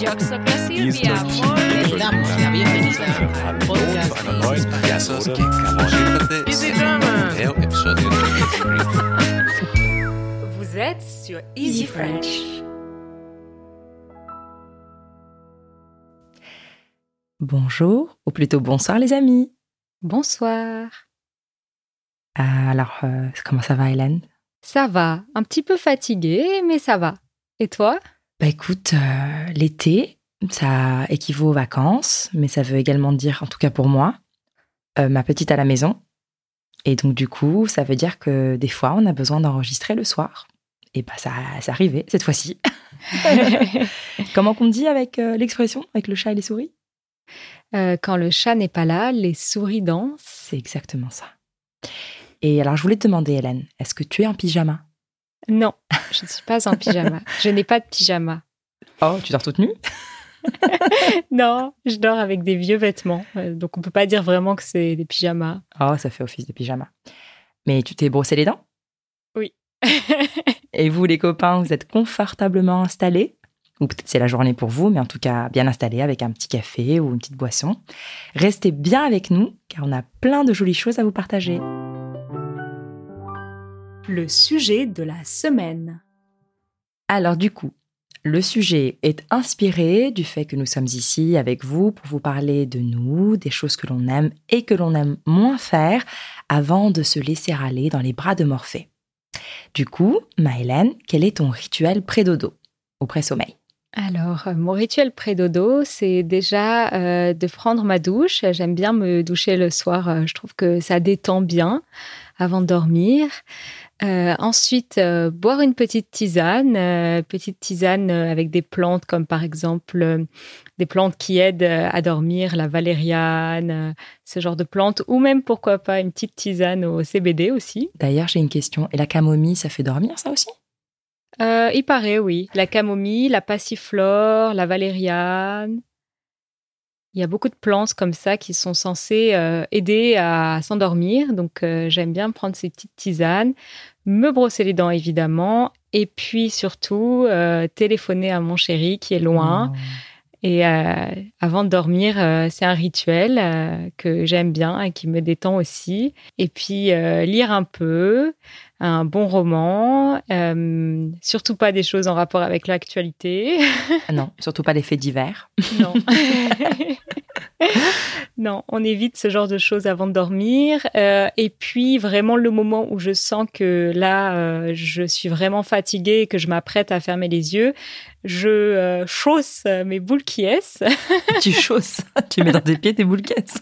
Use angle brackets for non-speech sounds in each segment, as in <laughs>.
Bienvenida einer neuen Vous êtes sur Easy French. Bonjour, ou plutôt bonsoir les amis. Bonsoir. Euh, alors, euh, comment ça va Hélène? Ça va, un petit peu fatiguée, mais ça va. Et toi? Bah écoute, euh, l'été, ça équivaut aux vacances, mais ça veut également dire, en tout cas pour moi, euh, ma petite à la maison. Et donc du coup, ça veut dire que des fois, on a besoin d'enregistrer le soir. Et bah ça, c'est arrivé cette fois-ci. <laughs> Comment qu'on dit avec euh, l'expression, avec le chat et les souris? Quand le chat n'est pas là, les souris dansent. C'est exactement ça. Et alors, je voulais te demander, Hélène, est-ce que tu es en pyjama? Non, je ne suis pas en pyjama. je n'ai pas de pyjama. Oh, tu dors toute nue? <laughs> Non, je dors avec des vieux vêtements. Euh, Donc on peut pas dire vraiment que c'est des pyjamas. Oh, ça fait office de pyjama. Mais tu t'es brossé les dents? Oui. <laughs> Et vous, les copains, vous êtes confortablement installés? Ou peut-être c'est la journée pour vous, mais en tout cas bien installés avec un petit café ou une petite boisson. Restez bien avec nous, car on a plein de jolies choses à vous partager. Le sujet de la semaine. Alors du coup, le sujet est inspiré du fait que nous sommes ici avec vous pour vous parler de nous, des choses que l'on aime et que l'on aime moins faire avant de se laisser aller dans les bras de Morphée. Du coup, Maëlène, quel est ton rituel pré-dodo ou pré-sommeil? Alors, euh, mon rituel pré-dodo, c'est déjà euh, de prendre ma douche. J'aime bien me doucher le soir. euh, Je trouve que ça détend bien avant de dormir. Euh, ensuite, euh, boire une petite tisane, euh, petite tisane avec des plantes comme par exemple des plantes qui aident à dormir, la valériane, ce genre de plantes, ou même pourquoi pas une petite tisane au CBD aussi. D'ailleurs, j'ai une question. Et la camomille, ça fait dormir ça aussi? Il paraît, oui. La camomille, la passiflore, la valériane. Il y a beaucoup de plantes comme ça qui sont censées euh, aider à s'endormir. Donc, euh, j'aime bien prendre ces petites tisanes, me brosser les dents évidemment, et puis surtout euh, téléphoner à mon chéri qui est loin. Oh. Et avant de dormir, c'est un rituel que j'aime bien et qui me détend aussi. Et puis lire un peu, un bon roman, euh, surtout pas des choses en rapport avec l'actualité. Ah non, surtout pas les faits divers. non. <laughs> non, on évite ce genre de choses avant de dormir. Euh, et puis vraiment le moment où je sens que là, euh, je suis vraiment fatiguée et que je m'apprête à fermer les yeux, je chausse mes boules qui est. tu chausses, tu mets dans tes pieds tes boules caisses.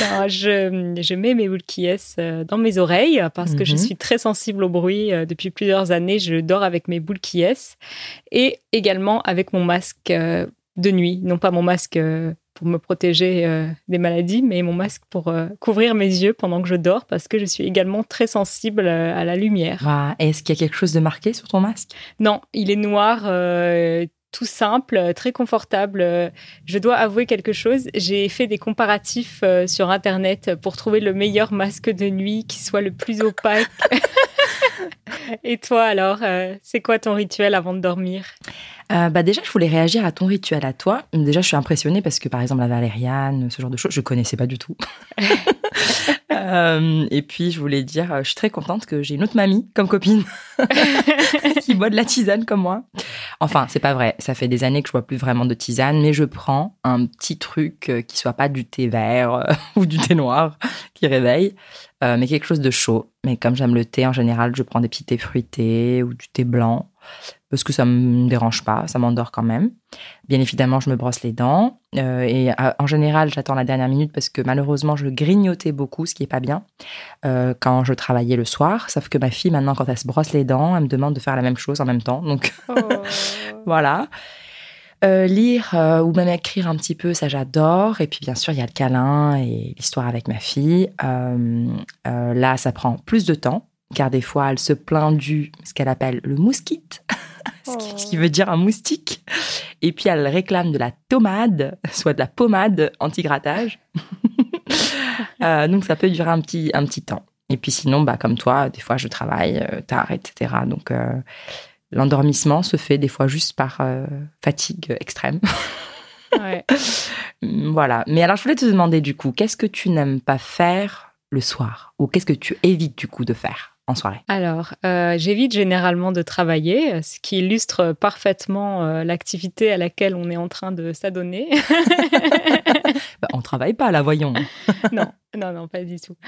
Non, je, je mets mes boules qui est dans mes oreilles parce que je Mhm. suis très sensible au bruit. Euh, Depuis plusieurs années, je dors avec mes boules qui est et également avec mon masque euh, de nuit. Non pas mon masque euh, pour me protéger euh, des maladies, mais mon masque pour euh, couvrir mes yeux pendant que je dors parce que je suis également très sensible euh, à la lumière. Et Est-ce qu'il y a quelque chose de marqué sur ton masque? Non, il est noir, euh, tout simple, euh, très confortable. Euh, Je dois avouer quelque chose. J'ai fait des comparatifs euh, sur Internet pour trouver le meilleur masque de nuit qui soit le plus opaque. <laughs> Et toi alors, c'est quoi ton rituel avant de dormir? Euh, bah déjà, je voulais réagir à ton rituel à toi. Déjà, je suis impressionnée parce que, par exemple, la valériane, ce genre de choses, je connaissais pas du tout. <laughs> Euh, et puis, je voulais dire, je suis très contente que j'ai une autre mamie comme copine <laughs> qui boit de la tisane comme moi. Enfin, c'est pas vrai. Ça fait des années que je bois plus vraiment de tisane, mais je prends un petit truc euh, qui soit pas du thé vert euh, <laughs> ou du thé noir <laughs> qui réveille, euh, mais quelque chose de chaud. Mais comme j'aime le thé, en général, je prends des petits thés fruités ou du thé blanc parce que ça me dérange pas, ça m'endort quand même. Bien évidemment, je me brosse les dents euh, et euh, en général, j'attends la dernière minute parce que malheureusement, je grignotais beaucoup, ce qui est pas bien euh, quand je travaillais le soir. Sauf que ma fille, maintenant, quand elle se brosse les dents, elle me demande de faire la même chose en même temps. Donc <laughs> voilà. Euh, lire euh, ou même écrire un petit peu, ça j'adore. Et puis bien sûr, il y a le câlin et l'histoire avec ma fille. Euh, là, ça prend plus de temps, car des fois, elle se plaint du ce qu'elle appelle le mousquite, <laughs> ce, qui, veut dire un moustique. Et puis, elle réclame de la tomade, <laughs> soit de la pommade anti-grattage. <laughs> Euh, donc, ça peut durer un petit, un petit temps. Et puis sinon, bah, comme toi, des fois, je travaille euh, tard, etc. Donc, euh, l'endormissement se fait des fois juste par euh, fatigue extrême. Ouais. voilà. Mais alors, je voulais te demander du coup, qu'est-ce que tu n'aimes pas faire le soir? Ou qu'est-ce que tu évites du coup de faire? En soirée Alors, euh, j'évite généralement de travailler, ce qui illustre parfaitement euh, l'activité à laquelle on est en train de s'adonner. <laughs> bah, On travaille pas là, voyons. <laughs> non, non, non, pas du tout. <laughs>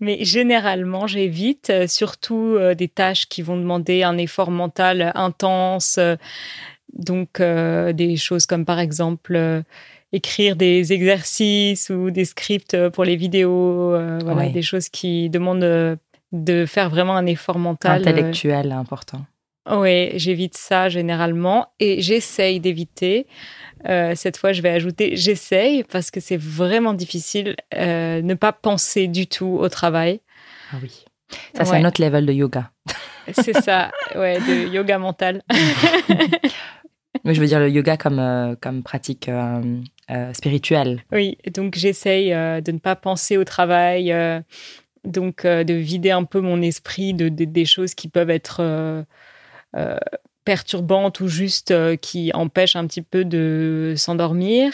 Mais généralement, j'évite euh, surtout des tâches qui vont demander un effort mental intense. donc, des choses comme par exemple écrire des exercices ou des scripts euh, pour les vidéos. euh, voilà, des choses qui demandent euh, de faire vraiment un effort mental. Intellectuel, important. oui, j'évite ça généralement et j'essaye d'éviter. Euh, cette fois, je vais ajouter j'essaye parce que c'est vraiment difficile euh, ne pas penser du tout au travail. Ah oui. Ça, c'est Ouais. un autre level de yoga. C'est ça, ouais, de yoga mental. <laughs> Mais je veux dire le yoga comme, euh, comme pratique euh, euh, spirituelle. Oui, donc j'essaye de ne pas penser au travail, donc de vider un peu mon esprit de, de- des choses qui peuvent être perturbantes ou juste qui empêchent un petit peu de s'endormir.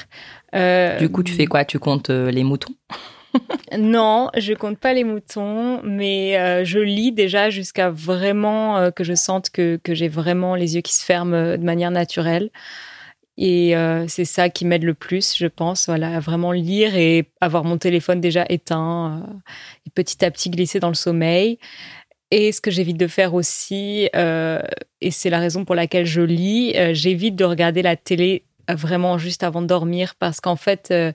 Du coup, tu fais quoi? Tu comptes les moutons? <laughs> Non, je compte pas les moutons, mais euh, je lis déjà jusqu'à vraiment euh, que je sente que, que j'ai vraiment les yeux qui se ferment euh, de manière naturelle. Et c'est ça qui m'aide le plus, je pense, voilà, à vraiment lire et avoir mon téléphone déjà éteint et petit à petit glisser dans le sommeil. Et ce que j'évite de faire aussi, et c'est la raison pour laquelle je lis, j'évite de regarder la télé vraiment juste avant de dormir parce qu'en fait, euh,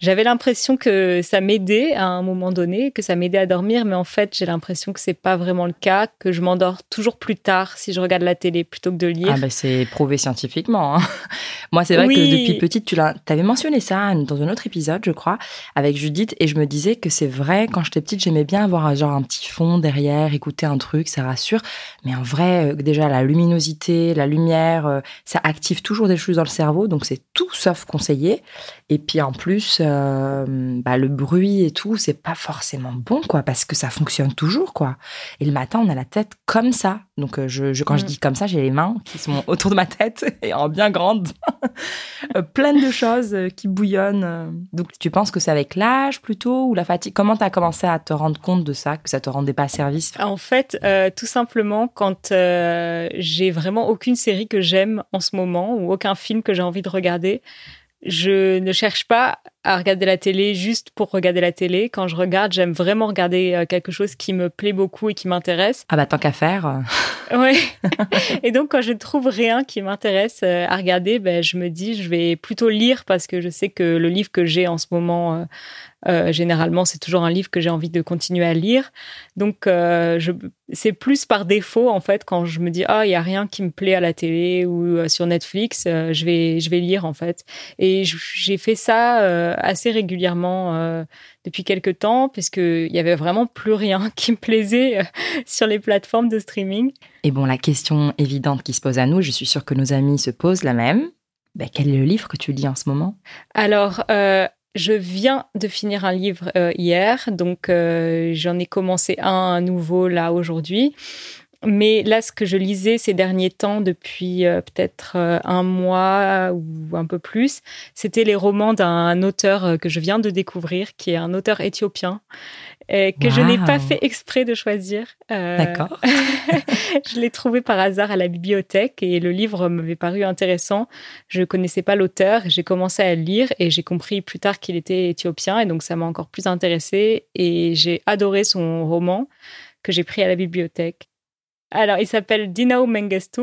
j'avais l'impression que ça m'aidait à un moment donné, que ça m'aidait à dormir, mais en fait, j'ai l'impression que c'est pas vraiment le cas, que je m'endors toujours plus tard si je regarde la télé plutôt que de lire. Ah ben c'est prouvé scientifiquement. hein. <laughs> Moi, c'est vrai Oui. que depuis petite, tu avais mentionné ça dans un autre épisode, je crois, avec Judith, et je me disais que c'est vrai, quand j'étais petite, j'aimais bien avoir euh, genre un petit fond derrière, écouter un truc, ça rassure. Mais en vrai, euh, déjà, la luminosité, la lumière, euh, ça active toujours des choses dans le cerveau, donc c'est tout sauf conseillé. Et puis en plus, euh, bah, le bruit et tout, c'est pas forcément bon, quoi, parce que ça fonctionne toujours, quoi. Et le matin, on a la tête comme ça. Donc, euh, je, je- quand je Mm. dis comme ça, j'ai les mains qui sont <laughs> autour de ma tête et en bien grande. <laughs> Euh, Plein de choses euh, qui bouillonnent. Donc, tu penses que c'est avec l'âge plutôt ou la fatigue? Comment tu as commencé à te rendre compte de ça, que ça te rendait pas service? En fait, euh, tout simplement, quand euh, j'ai vraiment aucune série que j'aime en ce moment ou aucun film que j'ai envie de regarder, je ne cherche pas à regarder la télé juste pour regarder la télé. Quand je regarde, j'aime vraiment regarder euh, quelque chose qui me plaît beaucoup et qui m'intéresse. Ah bah, tant qu'à faire. <laughs> Ouais. et donc, quand je ne trouve rien qui m'intéresse euh, à regarder, ben, je me dis, je vais plutôt lire parce que je sais que le livre que j'ai en ce moment, euh, euh, généralement, c'est toujours un livre que j'ai envie de continuer à lire. Donc, euh, je, c'est plus par défaut, en fait, quand je me dis, ah, il y a rien qui me plaît à la télé ou sur Netflix, je vais, je vais lire, en fait. Et j'ai fait ça assez régulièrement euh, depuis quelques temps, puisqu'il y avait vraiment plus rien <laughs> qui me plaisait euh, sur les plateformes de streaming. Et bon, la question évidente qui se pose à nous, je suis sûre que nos amis se posent la même. Ben, quel est le livre que tu lis en ce moment? Alors, euh, je viens de finir un livre euh, hier, donc euh, j'en ai commencé un nouveau là aujourd'hui. Mais là, ce que je lisais ces derniers temps, depuis euh, peut-être euh, un mois ou un peu plus, c'était les romans d'un auteur euh, que je viens de découvrir, qui est un auteur éthiopien, que je n'ai pas fait exprès de choisir. D'accord. <laughs> je l'ai trouvé par hasard à la bibliothèque et le livre m'avait paru intéressant. Je connaissais pas l'auteur, j'ai commencé à le lire et j'ai compris plus tard qu'il était éthiopien et donc ça m'a encore plus intéressé et j'ai adoré son roman que j'ai pris à la bibliothèque. Alors, il s'appelle Dinao Mengestu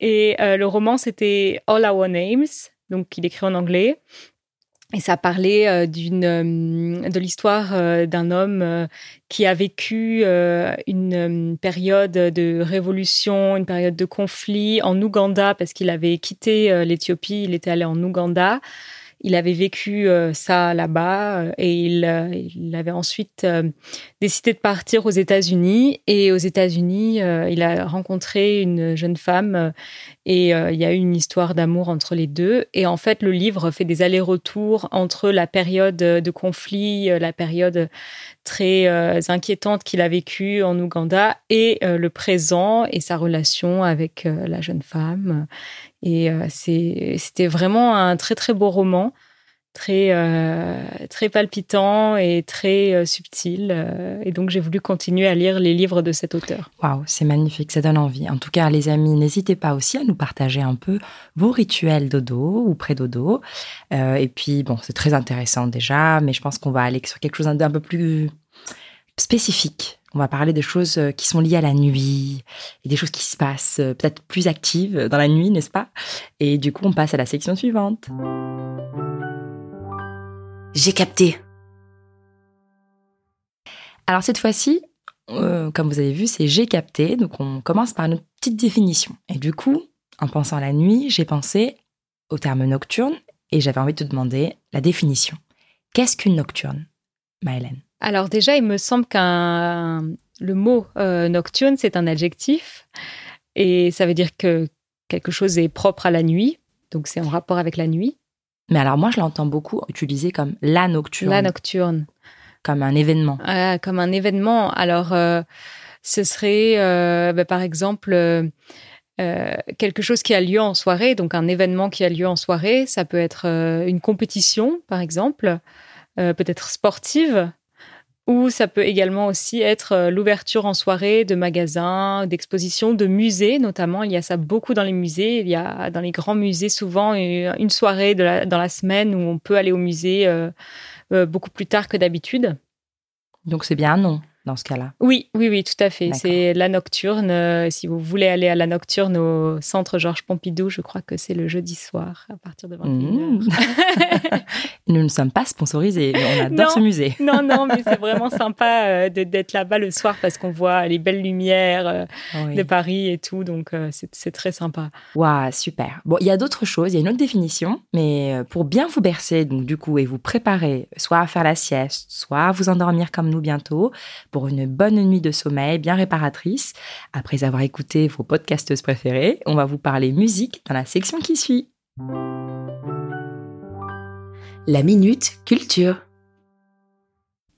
et euh, le roman c'était All Our Names, donc il écrit en anglais. Et ça parlait euh, d'une euh, de l'histoire d'un homme qui a vécu une période de révolution, une période de conflit en Ouganda parce qu'il avait quitté l'Éthiopie, il était allé en Ouganda. Il avait vécu euh, ça là-bas euh, et il, euh, il, avait ensuite décidé de partir aux États-Unis. Et aux États-Unis, il a rencontré une jeune femme et il y a eu une histoire d'amour entre les deux. Et en fait, le livre fait des allers-retours entre la période de conflit, la période très inquiétante qu'il a vécue en Ouganda et le présent et sa relation avec la jeune femme. Et euh, c'était vraiment un très très beau roman, très euh, très palpitant et très euh, subtil. et donc j'ai voulu continuer à lire les livres de cet auteur. Waouh, c'est magnifique, ça donne envie. En tout cas, les amis, n'hésitez pas aussi à nous partager un peu vos rituels dodo ou pré-dodo. Et puis, bon, c'est très intéressant déjà, mais je pense qu'on va aller sur quelque chose d'un peu plus spécifique. On va parler des choses euh, qui sont liées à la nuit et des choses qui se passent euh, peut-être plus actives dans la nuit, n'est-ce pas? Et du coup, on passe à la section suivante. J'ai capté. Alors cette fois-ci, euh, comme vous avez vu, c'est j'ai capté. Donc on commence par une petite définition. Et du coup, en pensant à la nuit, j'ai pensé au terme nocturne et j'avais envie de te demander la définition. Qu'est-ce qu'une nocturne, Maëlène Alors déjà, il me semble qu'un le mot euh, nocturne, c'est un adjectif et ça veut dire que quelque chose est propre à la nuit. Donc c'est en rapport avec la nuit. Mais alors moi, je l'entends beaucoup utilisé comme la nocturne, La nocturne. comme un événement. Ah, comme un événement. Alors, euh, ce serait, euh, bah, par exemple, euh, quelque chose qui a lieu en soirée, donc un événement qui a lieu en soirée. Ça peut être une compétition, par exemple, peut-être sportive, ou ça peut également aussi être euh, l'ouverture en soirée de magasins, d'expositions, de musées, notamment. Il y a ça beaucoup dans les musées. Il y a dans les grands musées souvent une une soirée dans la semaine où on peut aller au musée euh, euh, beaucoup plus tard que d'habitude. Donc c'est bien un nom dans ce cas-là. Oui, oui, oui, tout à fait. C'est la nocturne. Euh, si vous voulez aller à la nocturne au centre Georges Pompidou, je crois que c'est le jeudi soir à partir de 21h. Mmh. <laughs> Nous ne sommes pas sponsorisés, on adore Non. ce musée. non, non, mais c'est <laughs> vraiment sympa euh, d'être là-bas le soir parce qu'on voit les belles lumières euh, Oui. de Paris et tout. Donc, euh, c'est très sympa. Waouh, super. Bon, il y a d'autres choses, il y a une autre définition, mais pour bien vous bercer, donc du coup, et vous préparer soit à faire la sieste, soit à vous endormir comme nous bientôt, pour une bonne nuit de sommeil bien réparatrice, après avoir écouté vos podcasteuses préférées, on va vous parler musique dans la section qui suit. La minute culture.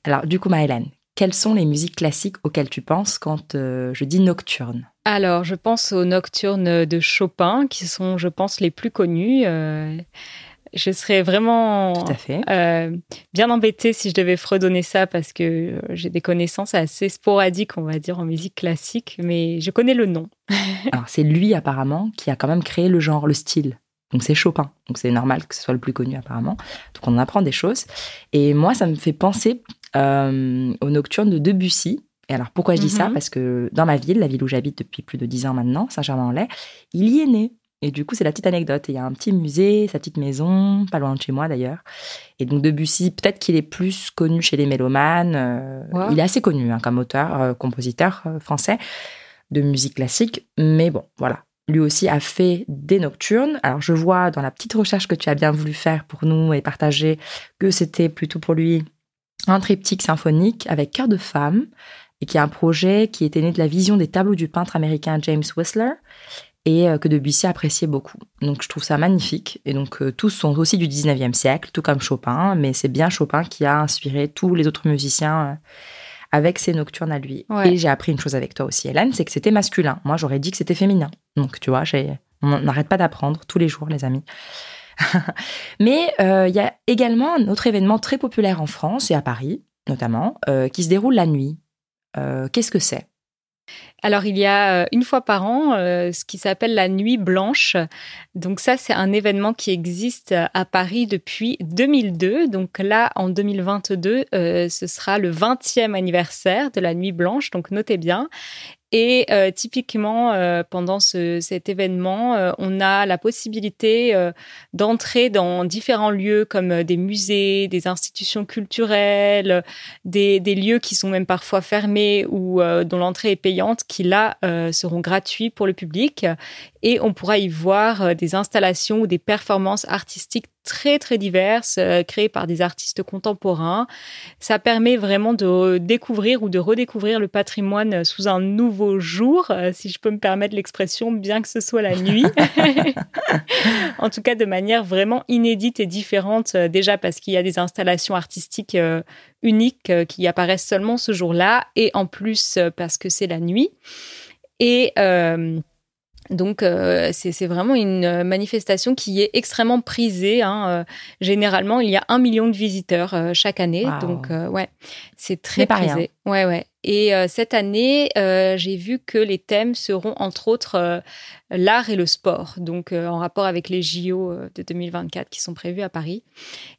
Alors, du coup, Maëlène, quelles sont les musiques classiques auxquelles tu penses quand euh, je dis nocturne? Alors, je pense aux nocturnes de Chopin qui sont, je pense, les plus connues. Euh, je serais vraiment Tout à fait. Euh, bien embêtée si je devais fredonner ça parce que euh, j'ai des connaissances assez sporadiques, on va dire, en musique classique, mais je connais le nom. <laughs> Alors, c'est lui, apparemment, qui a quand même créé le genre, le style. Donc, c'est Chopin. Donc, c'est normal que ce soit le plus connu, apparemment. Donc, on en apprend des choses. Et moi, ça me fait penser euh, aux nocturnes de Debussy. Et alors, pourquoi je dis ça? Mhm. Parce que dans ma ville, la ville où j'habite depuis plus de dix ans maintenant, Saint-Germain-en-Laye, il y est né. Et du coup, c'est la petite anecdote. Il y a un petit musée, sa petite maison, pas loin de chez moi d'ailleurs. Et donc Debussy, peut-être qu'il est plus connu chez les mélomanes. euh. Il est assez connu hein, comme auteur, euh, compositeur euh, français de musique classique. Mais bon, voilà. Lui aussi a fait des nocturnes. Alors je vois dans la petite recherche que tu as bien voulu faire pour nous et partager que c'était plutôt pour lui un triptyque symphonique avec cœur de femme et qui est un projet qui était né de la vision des tableaux du peintre américain James Whistler et euh, que Debussy appréciait beaucoup. Donc je trouve ça magnifique. Et donc euh, tous sont aussi du 19e siècle, tout comme Chopin, mais c'est bien Chopin qui a inspiré tous les autres musiciens euh, avec ses nocturnes à lui. Ouais. Et j'ai appris une chose avec toi aussi, Hélène, c'est que c'était masculin. Moi j'aurais dit que c'était féminin. Donc tu vois, j'ai- on n'arrête pas d'apprendre tous les jours, les amis. <laughs> mais euh, il y a également un autre événement très populaire en France et à Paris, notamment, qui se déroule la nuit. Qu'est-ce que c'est? Alors, il y a euh, une fois par an euh, ce qui s'appelle la Nuit Blanche. Donc ça, c'est un événement qui existe à Paris depuis 2002. Donc là, en 2022, euh, ce sera le 20e anniversaire de la Nuit Blanche. Donc notez bien. Et euh, typiquement, euh, pendant ce- cet événement, euh, on a la possibilité d'entrer dans différents lieux comme des musées, des institutions culturelles, des, lieux qui sont même parfois fermés ou dont l'entrée est payante, qui là seront gratuits pour le public. Et on pourra y voir euh, des installations ou des performances artistiques très très diverses euh, créées par des artistes contemporains. Ça permet vraiment de découvrir ou de redécouvrir le patrimoine sous un nouveau jour, euh, si je peux me permettre l'expression, bien que ce soit la nuit. <laughs> en tout cas, de manière vraiment inédite et différente, euh, déjà parce qu'il y a des installations artistiques euh, uniques euh, qui apparaissent seulement ce jour-là, et en plus euh, parce que c'est la nuit. Et euh, donc, euh, c'est vraiment une euh, manifestation qui est extrêmement prisée. hein. Euh, généralement, il y a un million de visiteurs euh, chaque année. Wow. Donc, euh, ouais, c'est très prisé. rien. Ouais, ouais. Et cette année, j'ai vu que les thèmes seront entre autres l'art et le sport, donc en rapport avec les JO de 2024 qui sont prévus à Paris.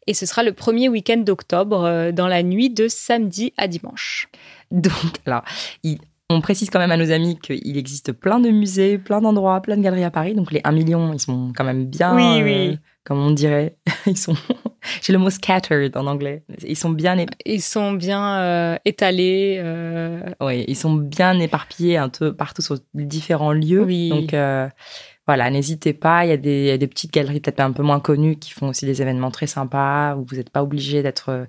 Et ce sera le premier week-end d'octobre, dans la nuit de samedi à dimanche. Donc, alors, il- on précise quand même à nos amis qu'il existe plein de musées, plein d'endroits, plein de galeries à Paris. Donc, les 1 million, ils sont quand même bien, Oui, euh, oui. comme on dirait. <laughs> Ils sont, <laughs> j'ai le mot scattered en anglais. Ils sont bien, Ils sont bien euh, étalés. euh, oui, ils sont bien éparpillés un peu partout sur différents lieux. Oui. Donc, voilà, n'hésitez pas. Il y, a des, il y a des petites galeries peut-être un peu moins connues qui font aussi des événements très sympas où vous n'êtes pas obligé d'être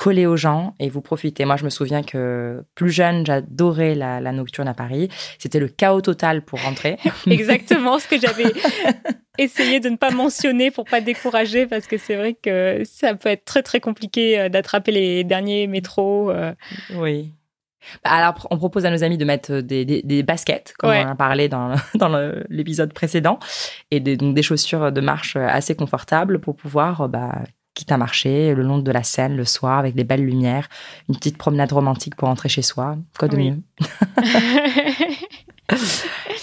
euh, collé aux gens et vous profitez. Moi, je me souviens que plus jeune, j'adorais la, la nocturne à Paris. C'était le chaos total pour rentrer. <laughs> exactement ce que j'avais <laughs> essayé de ne pas mentionner pour pas décourager parce que c'est vrai que ça peut être très très compliqué euh, d'attraper les derniers métros. euh. Oui. Bah, Alors, on propose à nos amis de mettre des, des- des baskets, comme Ouais. on en a parlé dans, <laughs> dans l'épisode précédent, et des, donc des chaussures de marche assez confortables pour pouvoir, euh, bah, quitte à marcher le long de la Seine le soir avec des belles lumières, une petite promenade romantique pour rentrer chez soi. Quoi de Oui. mieux <laughs>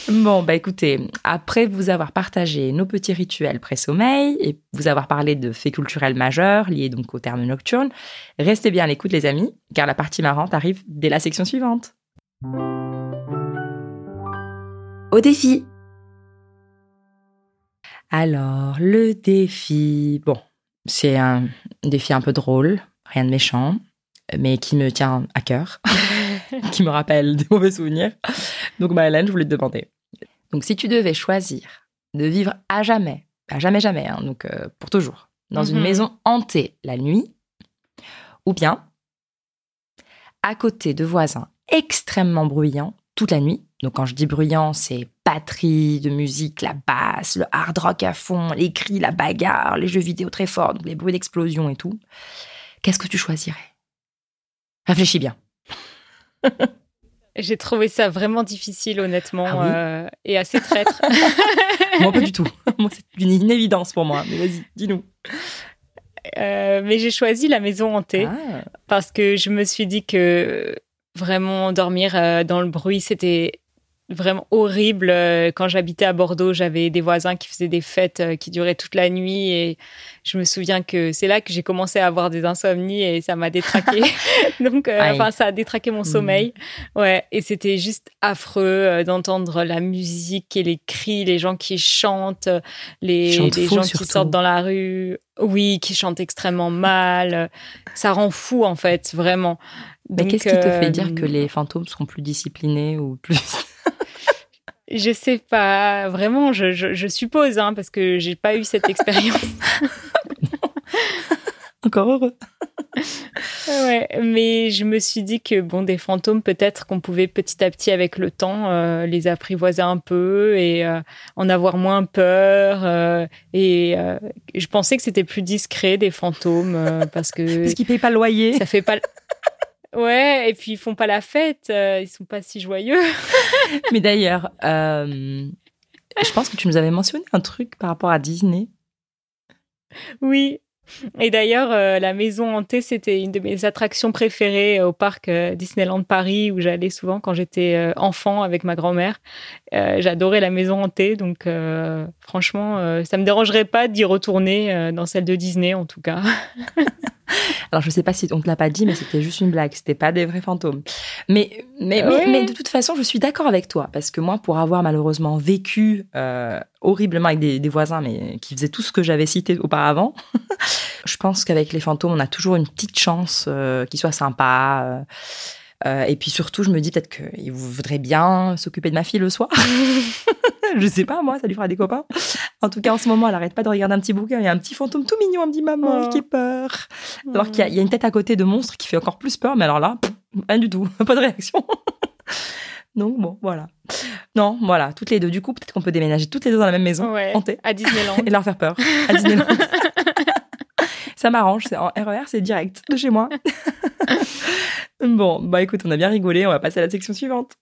Bon, bah écoutez, après vous avoir partagé nos petits rituels pré-sommeil et vous avoir parlé de faits culturels majeurs liés donc au terme nocturne, restez bien à l'écoute les amis, car la partie marrante arrive dès la section suivante. Au défi. Alors, le défi, bon, c'est un défi un peu drôle, rien de méchant, mais qui me tient à cœur, <laughs> qui me rappelle des mauvais souvenirs. Donc, Maëlène, je voulais te demander. Donc, si tu devais choisir de vivre à jamais, à jamais, jamais, hein, donc euh, pour toujours, dans une Mhm. maison hantée la nuit, ou bien à côté de voisins extrêmement bruyants toute la nuit. Donc, quand je dis bruyant, c'est batterie de musique, la basse, le hard rock à fond, les cris, la bagarre, les jeux vidéo très forts, donc les bruits d'explosion et tout. Qu'est-ce que tu choisirais? Réfléchis bien. J'ai trouvé ça vraiment difficile, honnêtement, Ah oui? euh, et assez traître. <laughs> Moi, pas du tout. <laughs> Moi, c'est une, une évidence pour moi. Mais vas-y, dis-nous. Euh, mais j'ai choisi la maison hantée Ah. parce que je me suis dit que vraiment dormir euh, dans le bruit, c'était vraiment horrible. Euh, Quand j'habitais à Bordeaux, j'avais des voisins qui faisaient des fêtes euh, qui duraient toute la nuit et je me souviens que c'est là que j'ai commencé à avoir des insomnies et ça m'a détraqué. <laughs> Donc, euh, enfin, ça a détraqué mon sommeil. Ouais, et c'était juste affreux euh, d'entendre la musique et les cris, les gens qui chantent, les, gens qui sortent dans la rue. Oui, qui chantent extrêmement mal. Ça rend fou, en fait, vraiment. Mais qu'est-ce qui te fait euh, dire que les fantômes seront plus disciplinés ou plus Je sais pas, vraiment, je, je, je suppose, hein, parce que j'ai pas eu cette expérience. <laughs> encore heureux ouais, mais je me suis dit que, bon, des fantômes, peut-être qu'on pouvait petit à petit, avec le temps, euh, les apprivoiser un peu et euh, en avoir moins peur. euh, et euh, je pensais que c'était plus discret, des fantômes, euh, parce que Parce qu'ils payent pas le loyer. ça fait pas. Ouais, et puis ils font pas la fête, euh, ils sont pas si joyeux. <laughs> Mais d'ailleurs, euh, je pense que tu nous avais mentionné un truc par rapport à Disney. Oui. Et d'ailleurs, euh, la maison hantée, c'était une de mes attractions préférées au parc euh, Disneyland Paris, où j'allais souvent quand j'étais euh, enfant avec ma grand-mère. Euh, J'adorais la maison hantée, donc euh, franchement, euh, ça me dérangerait pas d'y retourner euh, dans celle de Disney, en tout cas. <laughs> <laughs> Alors, je sais pas si on te l'a pas dit, mais c'était juste une blague. C'était pas des vrais fantômes. Mais, mais, mais, de toute façon, je suis d'accord avec toi. Parce que moi, pour avoir malheureusement vécu euh, horriblement avec des, des voisins, mais qui faisaient tout ce que j'avais cité auparavant, <laughs> je pense qu'avec les fantômes, on a toujours une petite chance euh, qu'ils soient sympas. euh, euh, et puis surtout, je me dis peut-être qu'ils voudraient bien s'occuper de ma fille le soir. <laughs> je sais pas, moi, ça lui fera des copains. En tout cas, en ce moment, elle arrête pas de regarder un petit bouquin. Il y a un petit fantôme tout mignon. Elle me dit, maman, Oh. qui peur. Alors qu'il y, a- il y a une tête à côté de monstre qui fait encore plus peur. Mais alors là, pff, rien du tout. <laughs> Pas de réaction. <laughs> Donc bon, voilà. Non, voilà, toutes les deux. Du coup, peut-être qu'on peut déménager toutes les deux dans la même maison, Ouais, hantée, à Disneyland. et leur faire peur à Disneyland. Ça m'arrange, c'est en RER, c'est direct de chez moi. <laughs> bon, bah écoute, on a bien rigolé, on va passer à la section suivante.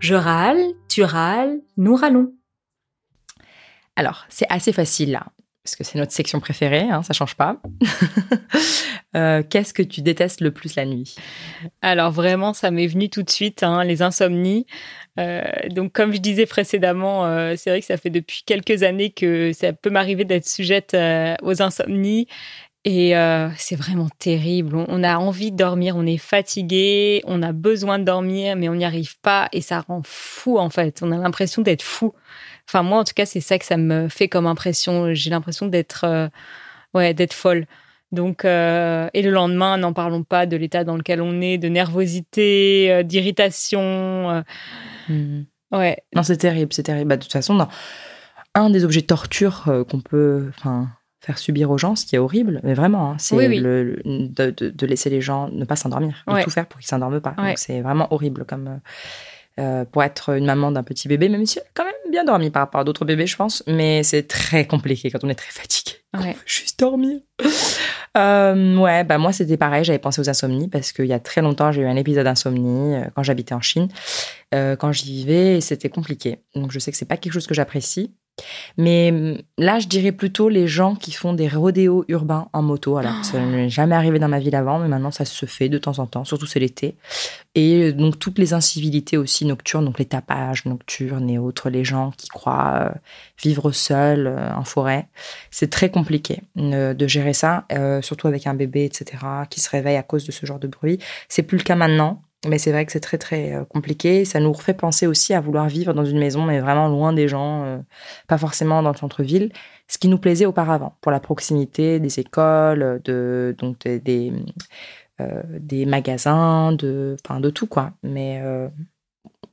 Je râle, tu râles, nous râlons. Alors, c'est assez facile là, parce que c'est notre section préférée, hein, ça change pas. <laughs> Euh, Qu'est-ce que tu détestes le plus la nuit? Alors vraiment, ça m'est venu tout de suite, hein, les insomnies. Euh, donc comme je disais précédemment, euh, c'est vrai que ça fait depuis quelques années que ça peut m'arriver d'être sujette aux insomnies. Et c'est vraiment terrible. On, on a envie de dormir, on est fatigué, on a besoin de dormir, mais on n'y arrive pas et ça rend fou en fait. On a l'impression d'être fou. Enfin moi en tout cas c'est ça que ça me fait comme impression. J'ai l'impression d'être ouais d'être folle. Donc, euh, et le lendemain, n'en parlons pas de l'état dans lequel on est, de nervosité, euh, d'irritation. euh, Hmm. ouais, Non, c'est terrible, c'est terrible. Bah, de toute façon, dans un des objets de torture qu'on peut faire subir aux gens, ce qui est horrible, mais vraiment, hein, c'est Oui, oui. le- le- de, laisser les gens ne pas s'endormir, de Ouais. tout faire pour qu'ils s'endorment pas. Ouais. Donc c'est vraiment horrible comme euh, pour être une maman d'un petit bébé, même si elle a quand même bien dormi par rapport à d'autres bébés, je pense, mais c'est très compliqué quand on est très fatigué. Ouais. veut juste dormir. Euh, ouais, bah moi c'était pareil, j'avais pensé aux insomnies parce qu'il y a très longtemps j'ai eu un épisode d'insomnie euh, quand j'habitais en Chine, euh, quand j'y vivais et c'était compliqué. Donc je sais que c'est pas quelque chose que j'apprécie. Mais hum, là, je dirais plutôt les gens qui font des rodéos urbains en moto. Alors, ça ne m'est jamais arrivé dans ma ville avant, mais maintenant, ça se fait de temps en temps, surtout c'est l'été. Et euh, donc, toutes les incivilités aussi nocturnes, donc les tapages nocturnes et autres, les gens qui croient euh, vivre seuls euh, en forêt. C'est très compliqué euh, de gérer ça, surtout avec un bébé, etc., qui se réveille à cause de ce genre de bruit. C'est plus le cas maintenant. Mais c'est vrai que c'est très très euh, compliqué. Ça nous refait penser aussi à vouloir vivre dans une maison, mais vraiment loin des gens, euh, pas forcément dans le centre-ville. Ce qui nous plaisait auparavant, pour la proximité des écoles, de donc des des, euh, des magasins, de enfin de tout quoi. Mais euh,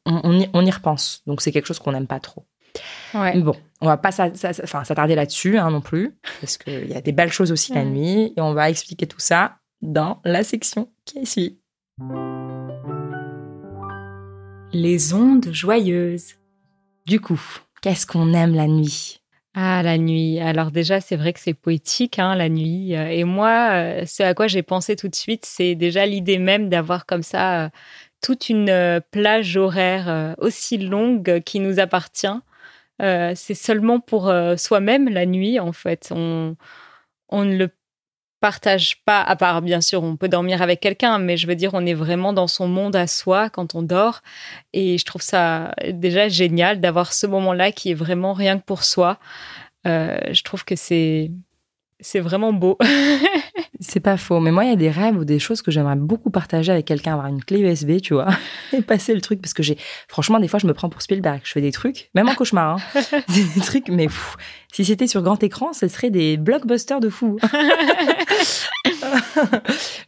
on, on y, on y repense, donc c'est quelque chose qu'on n'aime pas trop. ouais. Bon, on va pas s'attarder là-dessus hein, non plus, parce qu'il y a des belles choses aussi la Mm. nuit, et on va expliquer tout ça dans la section qui suit. Les ondes joyeuses. Du coup, qu'est-ce qu'on aime la nuit? Ah, la nuit. Alors déjà, c'est vrai que c'est poétique, hein, la nuit. Euh, Et moi, euh, ce à quoi j'ai pensé tout de suite, c'est déjà l'idée même d'avoir comme ça euh, toute une plage horaire aussi longue qui nous appartient. Euh, c'est seulement pour euh, soi-même la nuit, en fait. On, on ne le partage pas, à part bien sûr, on peut dormir avec quelqu'un, mais je veux dire, on est vraiment dans son monde à soi quand on dort. Et je trouve ça déjà génial d'avoir ce moment-là qui est vraiment rien que pour soi. Euh, je trouve que c'est c'est vraiment beau. <laughs> C'est pas faux, mais moi, il y a des rêves ou des choses que j'aimerais beaucoup partager avec quelqu'un, avoir une clé USB, tu vois, <laughs> et passer le truc, parce que j'ai, franchement, des fois, je me prends pour Spielberg, je fais des trucs, même en cauchemar, hein. C'est <laughs> <laughs> des trucs, mais pff, si c'était sur grand écran, ce serait des blockbusters de fou.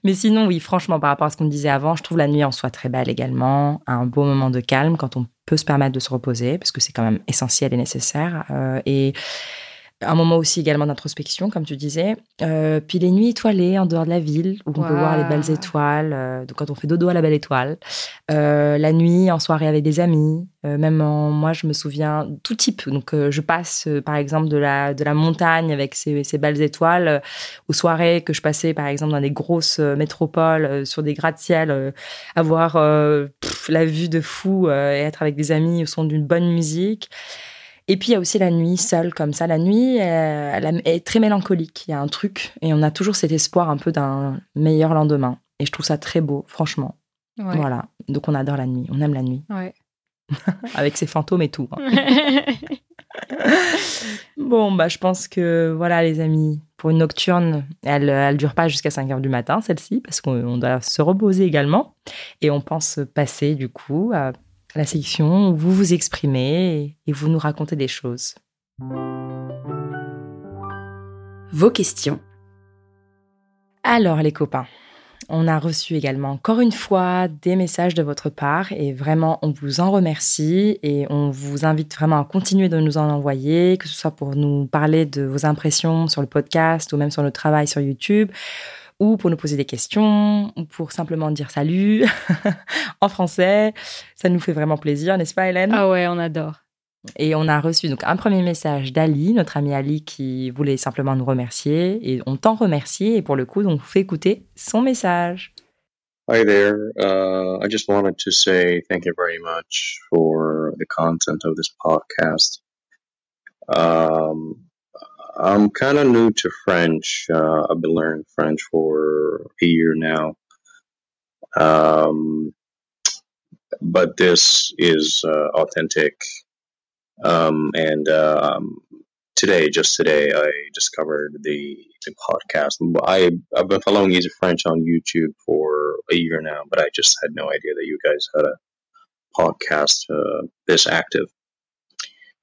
mais sinon, oui, franchement, par rapport à ce qu'on disait avant, je trouve la nuit en soi très belle également, un beau moment de calme quand on peut se permettre de se reposer, parce que c'est quand même essentiel et nécessaire, euh, et un moment aussi également d'introspection, comme tu disais. Euh, puis les nuits étoilées en dehors de la ville, où on peut voir les belles étoiles. euh, donc quand on fait dodo à la belle étoile. Euh, la nuit en soirée avec des amis. même en, moi, je me souviens tout type. Donc je passe, par exemple, de la, de la montagne avec ces, ces belles étoiles aux soirées que je passais, par exemple, dans des grosses métropoles, sur des gratte-ciel, avoir pff, la vue de fou et être avec des amis au son d'une bonne musique. Et puis il y a aussi la nuit seule comme ça. La nuit euh, elle est très mélancolique. Il y a un truc et on a toujours cet espoir un peu d'un meilleur lendemain. Et je trouve ça très beau, franchement. Ouais. Voilà. Donc on adore la nuit. On aime la nuit Ouais. <laughs> avec ses fantômes et tout. hein. <laughs> Bon, bah je pense que voilà les amis. Pour une nocturne, elle elle dure pas jusqu'à 5 heures du matin celle-ci parce qu'on on doit se reposer également. Et on pense passer du coup à la section où vous vous exprimez et- vous nous racontez des choses. Vos questions. Alors les copains, On a reçu également encore une fois des messages de votre part et vraiment on vous en remercie et on vous invite vraiment à continuer de nous en envoyer, que ce soit pour nous parler de vos impressions sur le podcast ou même sur notre travail sur YouTube ou pour nous poser des questions ou pour simplement dire salut <laughs> en français. Ça nous fait vraiment plaisir, n'est-ce pas Hélène? Ah ouais, on adore. Et on a reçu donc un premier message d'Ali, notre ami Ali, qui voulait simplement nous remercier. Et on t'en remercie. Et pour le coup, on vous fait écouter son message. Hi there. Uh, I just wanted to say thank you very much for the content of this podcast. Um, I'm kind of new to French. Uh, I've been learning French for a year now. Um, but this is uh, authentic Um, and um, today, just today, I discovered the, the podcast. I, I've been following Easy French on YouTube for a year now, but I just had no idea that you guys had a podcast uh, this active.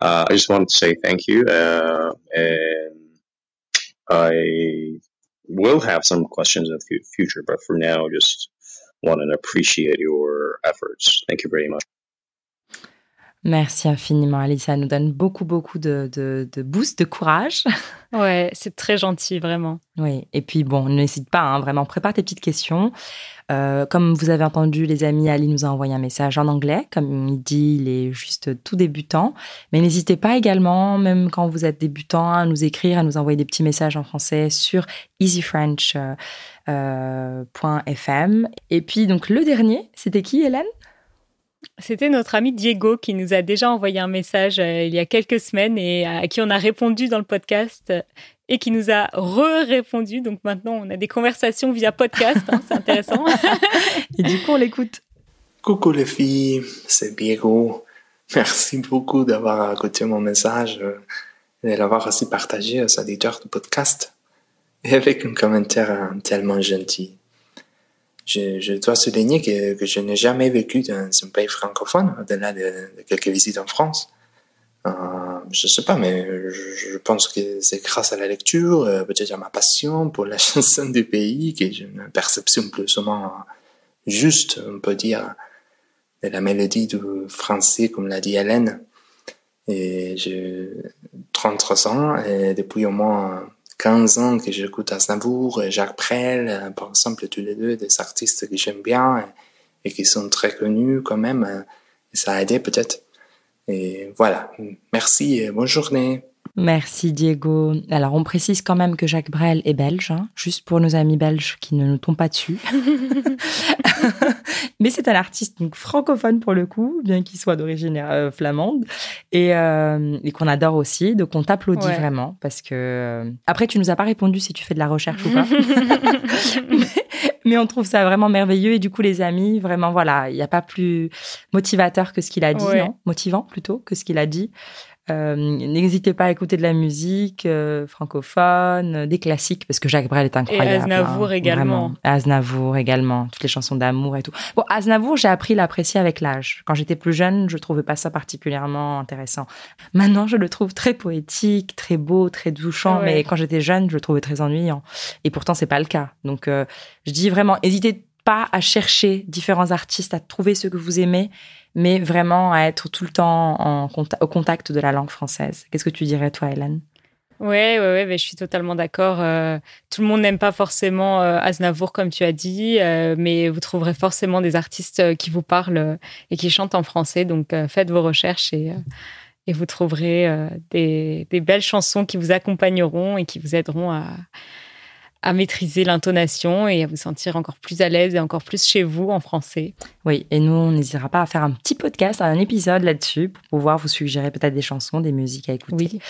Uh, I just wanted to say thank you, uh, and I will have some questions in the future, but for now, just want to appreciate your efforts. Thank you very much. Merci infiniment, Alice. Ça nous donne beaucoup, beaucoup de, de, de boost, de courage. <laughs> Ouais, c'est très gentil, vraiment. Oui, et puis bon, n'hésite pas, hein, vraiment, prépare tes petites questions. Euh, comme vous avez entendu, les amis, Ali nous a envoyé un message en anglais. Comme il dit, il est juste tout débutant. Mais n'hésitez pas également, même quand vous êtes débutant, à nous écrire, à nous envoyer des petits messages en français sur easyfrench.fm. Euh, et puis, donc, le dernier, c'était qui, Hélène? C'était notre ami Diego qui nous a déjà envoyé un message euh, il y a quelques semaines et à qui on a répondu dans le podcast et qui nous a re-répondu. Donc maintenant, on a des conversations via podcast. Hein, c'est intéressant. <laughs> et du coup, on l'écoute. Coucou les filles, c'est Diego. Merci beaucoup d'avoir écouté mon message euh, et de l'avoir aussi partagé aux auditeurs du podcast. Et avec un commentaire euh, tellement gentil je, je, dois souligner que, que je n'ai jamais vécu dans un pays francophone, au-delà de, de, quelques visites en France. Euh, je sais pas, mais je, je pense que c'est grâce à la lecture, euh, peut-être à ma passion pour la <laughs> chanson du pays, que j'ai une perception plus ou moins juste, on peut dire, de la mélodie du français, comme l'a dit Hélène. Et j'ai 33 ans, et depuis au moins 15 ans que j'écoute Aznavour et Jacques Brel, euh, par exemple, tous les deux, des artistes que j'aime bien et, qui sont très connus quand même. Euh, et ça a aidé peut-être. Et voilà. Merci et bonne journée. Merci Diego. Alors on précise quand même que Jacques Brel est belge, hein, juste pour nos amis belges qui ne nous tombent pas dessus. <laughs> Mais c'est un artiste donc, francophone pour le coup, bien qu'il soit d'origine euh, flamande, et, euh, et qu'on adore aussi. Donc on t'applaudit Ouais. vraiment parce que euh, après tu nous as pas répondu si tu fais de la recherche ou pas. mais, <laughs> <laughs> mais on trouve ça vraiment merveilleux et du coup les amis, vraiment voilà, il n'y a pas plus motivateur que ce qu'il a dit, Ouais. non? Motivant plutôt que ce qu'il a dit. Euh, N'hésitez pas à écouter de la musique euh, francophone, euh, des classiques, parce que Jacques Brel est incroyable. Aznavour hein, également. vraiment. Aznavour également, toutes les chansons d'amour et tout. Bon, Aznavour, j'ai appris à l'apprécier avec l'âge. Quand j'étais plus jeune, je trouvais pas ça particulièrement intéressant. Maintenant, je le trouve très poétique, très beau, très touchant, Ouais. mais quand j'étais jeune, je le trouvais très ennuyant. Et pourtant, c'est pas le cas. Donc, euh, je dis vraiment, n'hésitez pas à chercher différents artistes, à trouver ceux que vous aimez, mais vraiment à être tout le temps au contact de la langue française. Qu'est-ce que tu dirais, toi, Hélène? Ouais, ouais, ouais, je suis totalement d'accord. Euh, tout le monde n'aime pas forcément euh, Aznavour, comme tu as dit, euh, mais vous trouverez forcément des artistes qui vous parlent et qui chantent en français. Donc, faites vos recherches et, et vous trouverez des belles chansons qui vous accompagneront et qui vous aideront à, à maîtriser l'intonation et à vous sentir encore plus à l'aise et encore plus chez vous en français. Oui, et nous, on n'hésitera pas à faire un petit podcast, un épisode là-dessus pour pouvoir vous suggérer peut-être des chansons, des musiques à écouter. Oui.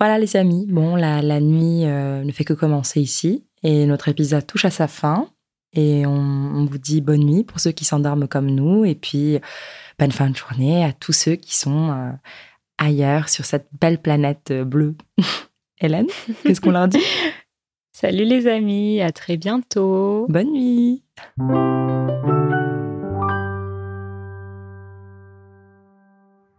Voilà, les amis. Bon, la, la nuit euh, ne fait que commencer ici et notre épisode touche à sa fin. Et on, on vous dit bonne nuit pour ceux qui s'endorment comme nous. Et puis, bonne fin de journée à tous ceux qui sont euh, ailleurs sur cette belle planète euh, bleue. <laughs> Hélène, qu'est-ce qu'on leur dit? <laughs> Salut les amis, à très bientôt. Bonne nuit